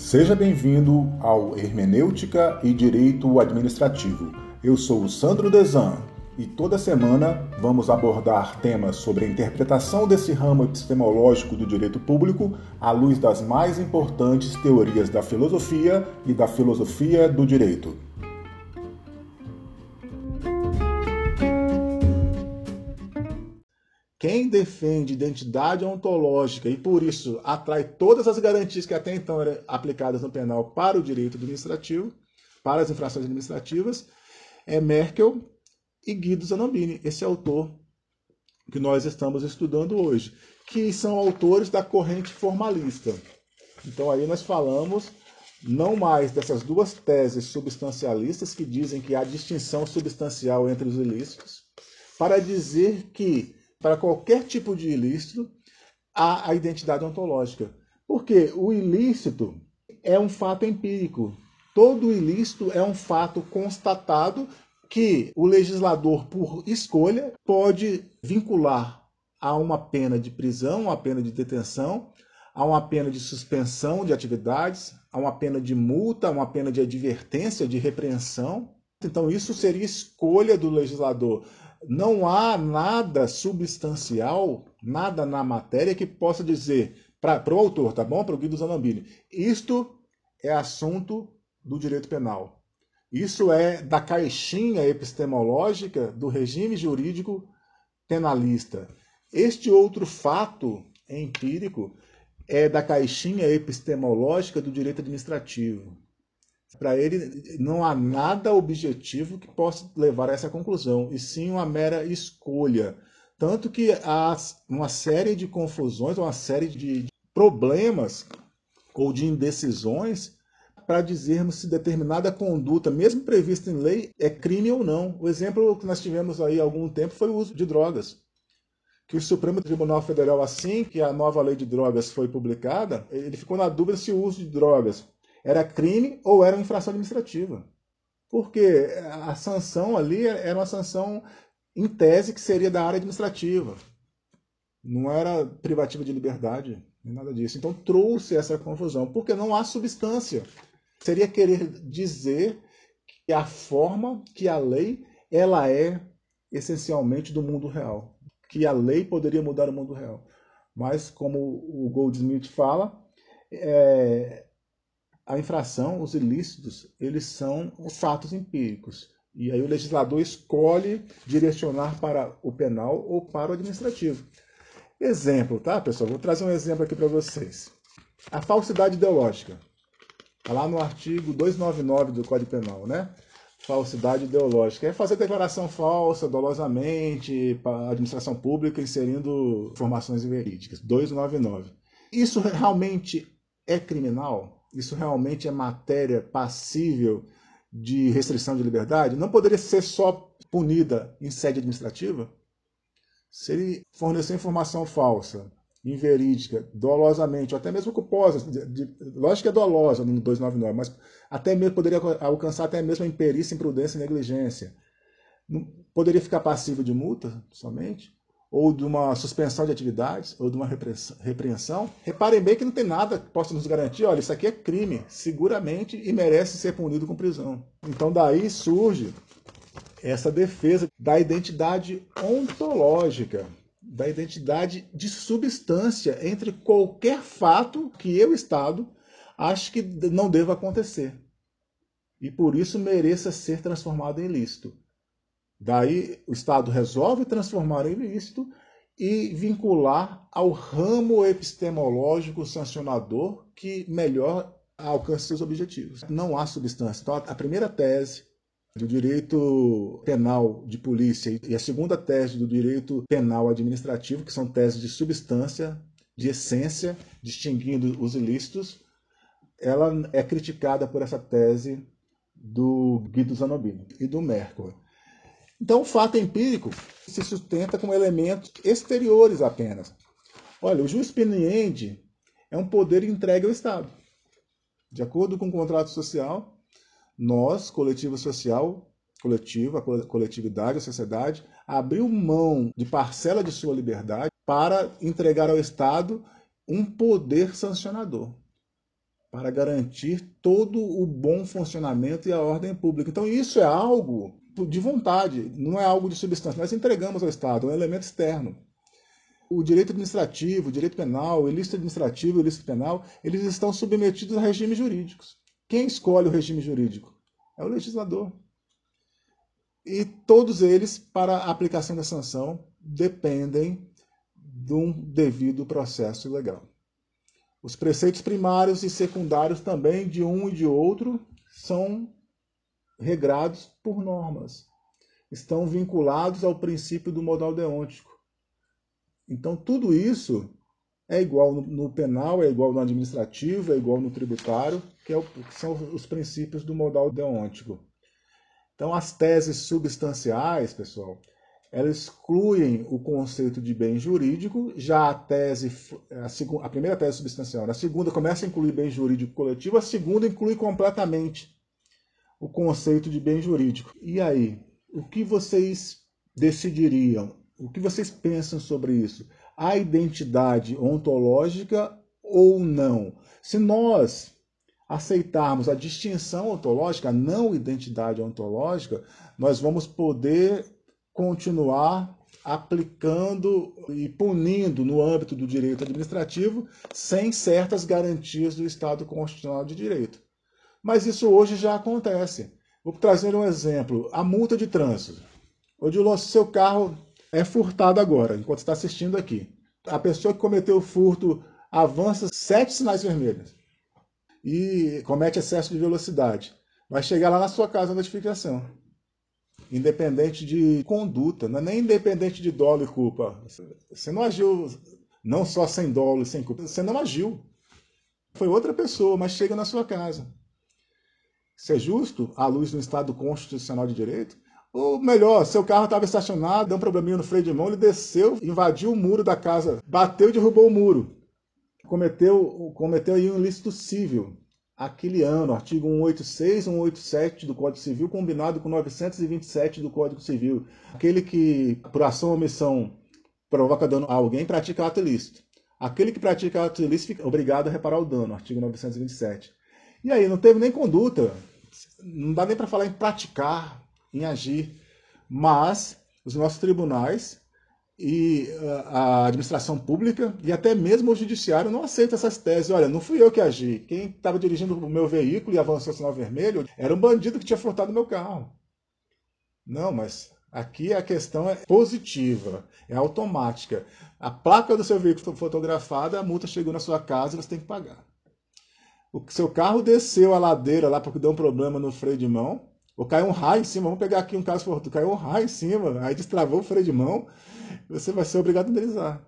Seja bem-vindo ao Hermenêutica e Direito Administrativo. Eu sou o Sandro Desan e toda semana vamos abordar temas sobre a interpretação desse ramo epistemológico do direito público à luz das mais importantes teorias da filosofia e da filosofia do direito. Quem defende identidade ontológica e por isso atrai todas as garantias que até então eram aplicadas no penal para o direito administrativo, para as infrações administrativas, é Merkel e Guido Zanambini, esse autor que nós estamos estudando hoje, que são autores da corrente formalista. Então aí nós falamos não mais dessas duas teses substancialistas que dizem que há distinção substancial entre os ilícitos, para dizer que para qualquer tipo de ilícito, há a identidade ontológica. Porque o ilícito é um fato empírico. Todo ilícito é um fato constatado que o legislador, por escolha, pode vincular a uma pena de prisão, a pena de detenção, a uma pena de suspensão de atividades, a uma pena de multa, a uma pena de advertência, de repreensão. Então, isso seria escolha do legislador não há nada substancial, nada na matéria que possa dizer para o autor, tá bom? Para o Guido Zanambini, isto é assunto do direito penal. Isso é da caixinha epistemológica do regime jurídico penalista. Este outro fato empírico é da caixinha epistemológica do direito administrativo. Para ele, não há nada objetivo que possa levar a essa conclusão, e sim uma mera escolha. Tanto que há uma série de confusões, uma série de problemas ou de indecisões para dizermos se determinada conduta, mesmo prevista em lei, é crime ou não. O exemplo que nós tivemos aí há algum tempo foi o uso de drogas. Que o Supremo Tribunal Federal, assim que a nova lei de drogas foi publicada, ele ficou na dúvida se o uso de drogas era crime ou era infração administrativa. Porque a sanção ali era uma sanção em tese que seria da área administrativa. Não era privativa de liberdade, nem nada disso. Então trouxe essa confusão, porque não há substância. Seria querer dizer que a forma, que a lei, ela é essencialmente do mundo real. Que a lei poderia mudar o mundo real. Mas, como o Goldsmith fala, é, a infração, os ilícitos, eles são os fatos empíricos. E aí o legislador escolhe direcionar para o penal ou para o administrativo. Exemplo, tá, pessoal? Vou trazer um exemplo aqui para vocês. A falsidade ideológica. Está lá no artigo 299 do Código Penal, né? Falsidade ideológica. É fazer declaração falsa, dolosamente, para a administração pública, inserindo informações inverídicas. 299. Isso realmente é criminal? Isso realmente é matéria passível de restrição de liberdade, não poderia ser só punida em sede administrativa? Se ele fornecer informação falsa, inverídica, dolosamente, ou até mesmo culposa, de, de, lógico que é dolosa no 299, mas até mesmo poderia alcançar até mesmo a imperícia, imprudência e negligência. Não, poderia ficar passível de multa somente? Ou de uma suspensão de atividades, ou de uma repreensão, reparem bem que não tem nada que possa nos garantir, olha, isso aqui é crime, seguramente, e merece ser punido com prisão. Então daí surge essa defesa da identidade ontológica, da identidade de substância entre qualquer fato que eu, Estado, acho que não deva acontecer. E por isso mereça ser transformado em ilícito. Daí o Estado resolve transformar em ilícito e vincular ao ramo epistemológico sancionador que melhor alcance seus objetivos. Não há substância. Então, a primeira tese do direito penal de polícia e a segunda tese do direito penal administrativo, que são teses de substância, de essência, distinguindo os ilícitos, ela é criticada por essa tese do Guido Zanobini e do Merkel. Então, o fato empírico se sustenta com elementos exteriores apenas. Olha, o juiz peniente é um poder entregue ao Estado. De acordo com o contrato social, nós, coletivo social, coletivo, a coletividade, a sociedade, abriu mão de parcela de sua liberdade para entregar ao Estado um poder sancionador. para garantir todo o bom funcionamento e a ordem pública. Então, isso é algo de vontade, não é algo de substância. Nós entregamos ao Estado, é um elemento externo. O direito administrativo, o direito penal, o ilícito administrativo, o ilícito penal, eles estão submetidos a regimes jurídicos. Quem escolhe o regime jurídico? É o legislador. E todos eles, para a aplicação da sanção, dependem de um devido processo legal. Os preceitos primários e secundários também de um e de outro são regrados por normas. Estão vinculados ao princípio do modal deontico. Então, tudo isso é igual no penal, é igual no administrativo, é igual no tributário, que, é o, que são os princípios do modal deontico. Então, as teses substanciais, pessoal, elas excluem o conceito de bem jurídico, já a tese, a, a primeira tese substancial, a segunda começa a incluir bem jurídico coletivo, a segunda inclui completamente o conceito de bem jurídico. E aí, o que vocês decidiriam? O que vocês pensam sobre isso? A identidade ontológica ou não? Se nós aceitarmos a distinção ontológica, a não identidade ontológica, nós vamos poder continuar aplicando e punindo no âmbito do direito administrativo sem certas garantias do Estado Constitucional de Direito. Mas isso hoje já acontece. Vou trazer um exemplo: a multa de trânsito. Odilon, se seu carro é furtado agora, enquanto está assistindo aqui. A pessoa que cometeu o furto avança sete sinais vermelhos e comete excesso de velocidade. Vai chegar lá na sua casa a notificação independente de conduta, não é nem independente de dolo e culpa. Você não agiu não só sem dolo e sem culpa, você não agiu. Foi outra pessoa, mas chega na sua casa. É justo à luz do Estado Constitucional de Direito? Ou melhor, seu carro estava estacionado, deu um probleminha no freio de mão, ele desceu, invadiu o muro da casa, bateu e derrubou o muro. Cometeu, cometeu aí um ilícito civil aquele ano, artigo 186 e 187 do Código Civil, combinado com 927 do Código Civil. Aquele que, por ação ou omissão, provoca dano a alguém, pratica ato ilícito. Aquele que pratica ato ilícito fica obrigado a reparar o dano, artigo 927. E aí, não teve nem conduta, não dá nem para falar em praticar, em agir, mas os nossos tribunais e uh, a administração pública e até mesmo o judiciário não aceita essas teses. Olha, não fui eu que agi. Quem estava dirigindo o meu veículo e avançou o sinal vermelho era um bandido que tinha furtado meu carro. Não, mas aqui a questão é positiva, é automática. A placa do seu veículo foi fotografada, a multa chegou na sua casa e você tem que pagar. O seu carro desceu a ladeira lá porque deu um problema no freio de mão, ou caiu um raio em cima, vamos pegar aqui um caso fortuito, caiu um raio em cima, aí destravou o freio de mão, você vai ser obrigado a indenizar.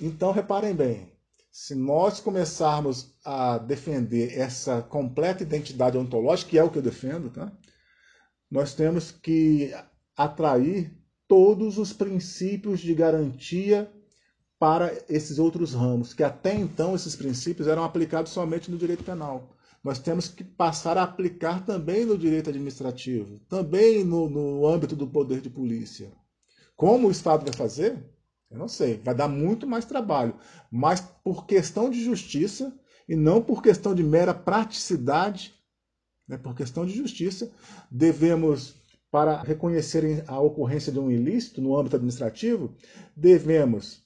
Então, reparem bem, se nós começarmos a defender essa completa identidade ontológica, que é o que eu defendo, tá? nós temos que atrair todos os princípios de garantia para esses outros ramos, que até então esses princípios eram aplicados somente no direito penal. Nós temos que passar a aplicar também no direito administrativo, também no, no âmbito do poder de polícia. Como o Estado vai fazer? Eu não sei. Vai dar muito mais trabalho. Mas por questão de justiça e não por questão de mera praticidade, né, por questão de justiça, devemos, para reconhecer a ocorrência de um ilícito no âmbito administrativo, devemos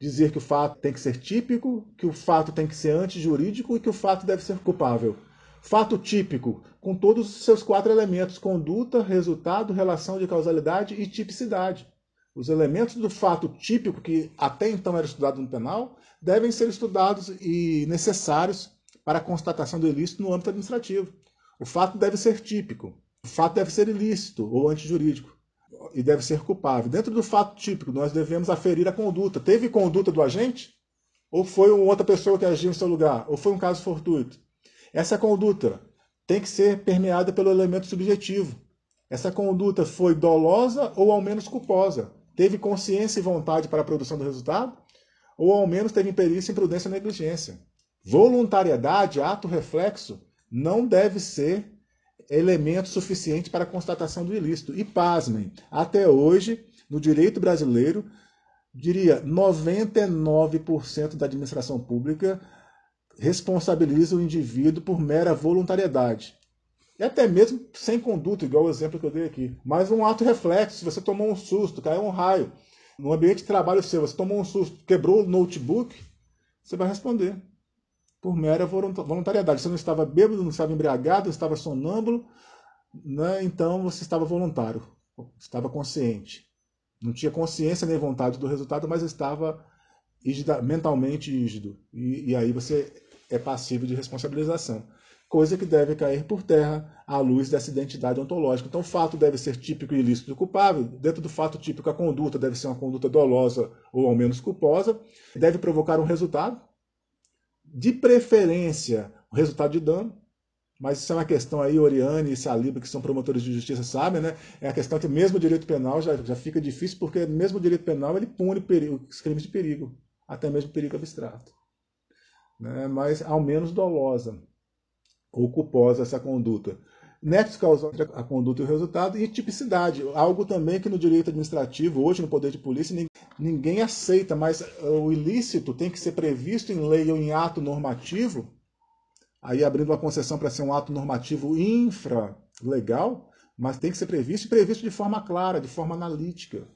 dizer que o fato tem que ser típico, que o fato tem que ser antijurídico e que o fato deve ser culpável. Fato típico, com todos os seus quatro elementos: conduta, resultado, relação de causalidade e tipicidade. Os elementos do fato típico, que até então era estudado no penal, devem ser estudados e necessários para a constatação do ilícito no âmbito administrativo. O fato deve ser típico, o fato deve ser ilícito ou antijurídico e deve ser culpável. Dentro do fato típico, nós devemos aferir a conduta. Teve conduta do agente? Ou foi outra pessoa que agiu em seu lugar? Ou foi um caso fortuito? Essa conduta tem que ser permeada pelo elemento subjetivo. Essa conduta foi dolosa ou ao menos culposa? teve consciência e vontade para a produção do resultado, ou ao menos teve imperícia, imprudência e negligência. Voluntariedade, ato reflexo, não deve ser elemento suficiente para a constatação do ilícito. E pasmem, até hoje, no direito brasileiro, diria 99% da administração pública responsabiliza o indivíduo por mera voluntariedade. E até mesmo sem conduta, igual o exemplo que eu dei aqui. Mas um ato reflexo, se você tomou um susto, caiu um raio, no ambiente de trabalho seu, você tomou um susto, quebrou o notebook, você vai responder. Por mera voluntariedade. Você não estava bêbado, não estava embriagado, não estava sonâmbulo, né? então você estava voluntário, estava consciente. Não tinha consciência nem vontade do resultado, mas estava mentalmente rígido. E, e aí você é passivo de responsabilização coisa que deve cair por terra à luz dessa identidade ontológica. Então, o fato deve ser típico e ilícito e culpável. Dentro do fato típico, a conduta deve ser uma conduta dolosa ou ao menos culposa. Deve provocar um resultado, de preferência, um resultado de dano. Mas isso é uma questão aí, Oriane e Saliba, que são promotores de justiça, sabem, né? É a questão que mesmo o direito penal já, já fica difícil, porque mesmo o direito penal ele pune perigo, os crimes de perigo, até mesmo perigo abstrato. Né? Mas ao menos dolosa ou culposa essa conduta. Nexo causal entre a conduta e o resultado e tipicidade, algo também que no direito administrativo, hoje no poder de polícia, ninguém aceita, mas o ilícito tem que ser previsto em lei ou em ato normativo, aí abrindo uma concessão para ser um ato normativo infralegal, mas tem que ser previsto e previsto de forma clara, de forma analítica.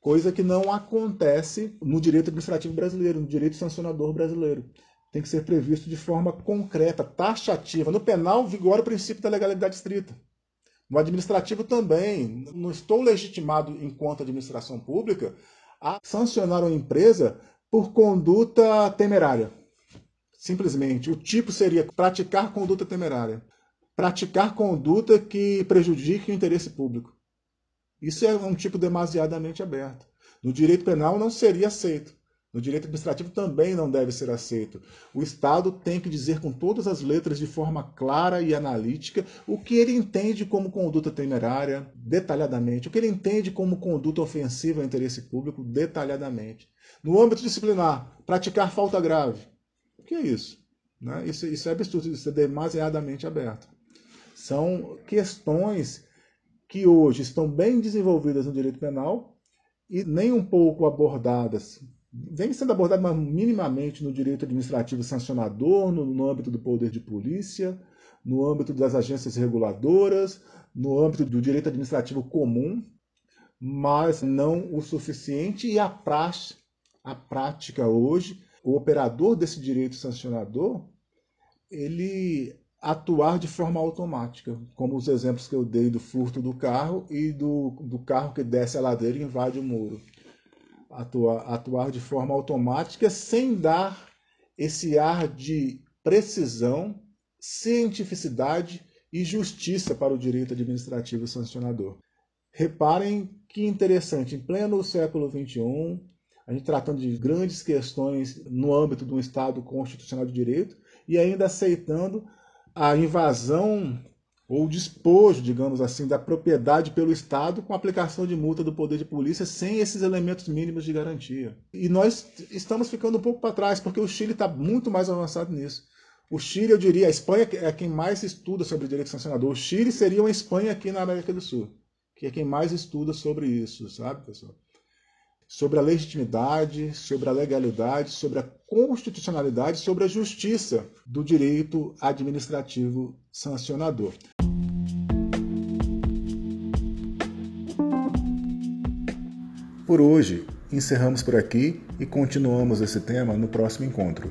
Coisa que não acontece no direito administrativo brasileiro, no direito sancionador brasileiro tem que ser previsto de forma concreta, taxativa. No penal, vigora o princípio da legalidade estrita. No administrativo também. Não estou legitimado, enquanto administração pública, a sancionar uma empresa por conduta temerária. Simplesmente. O tipo seria praticar conduta temerária. Praticar conduta que prejudique o interesse público. Isso é um tipo demasiadamente aberto. No direito penal não seria aceito. No direito administrativo também não deve ser aceito. O Estado tem que dizer com todas as letras, de forma clara e analítica, o que ele entende como conduta temerária, detalhadamente, o que ele entende como conduta ofensiva ao interesse público, detalhadamente. No âmbito disciplinar, praticar falta grave. O que é isso? Né? Isso, isso é absurdo, isso é demasiadamente aberto. São questões que hoje estão bem desenvolvidas no direito penal e nem um pouco abordadas vem sendo abordado minimamente no direito administrativo sancionador, no, no âmbito do poder de polícia, no âmbito das agências reguladoras, no âmbito do direito administrativo comum, mas não o suficiente. E a praxe, a prática hoje, o operador desse direito sancionador, ele atuar de forma automática, como os exemplos que eu dei do furto do carro e do, do carro que desce a ladeira e invade o muro atuar, atuar de forma automática sem dar esse ar de precisão, cientificidade e justiça para o direito administrativo sancionador. Reparem que interessante, em pleno século XXI, a gente tratando de grandes questões no âmbito de um Estado constitucional de direito e ainda aceitando a invasão ou despojo, digamos assim, da propriedade pelo Estado com aplicação de multa do poder de polícia sem esses elementos mínimos de garantia. E nós estamos ficando um pouco para trás, porque o Chile está muito mais avançado nisso. O Chile, eu diria, a Espanha é quem mais estuda sobre direito sancionador. O Chile seria uma Espanha aqui na América do Sul, que é quem mais estuda sobre isso, sabe, pessoal? Sobre a legitimidade, sobre a legalidade, sobre a constitucionalidade, sobre a justiça do direito administrativo sancionador. Por hoje, encerramos por aqui e continuamos esse tema no próximo encontro.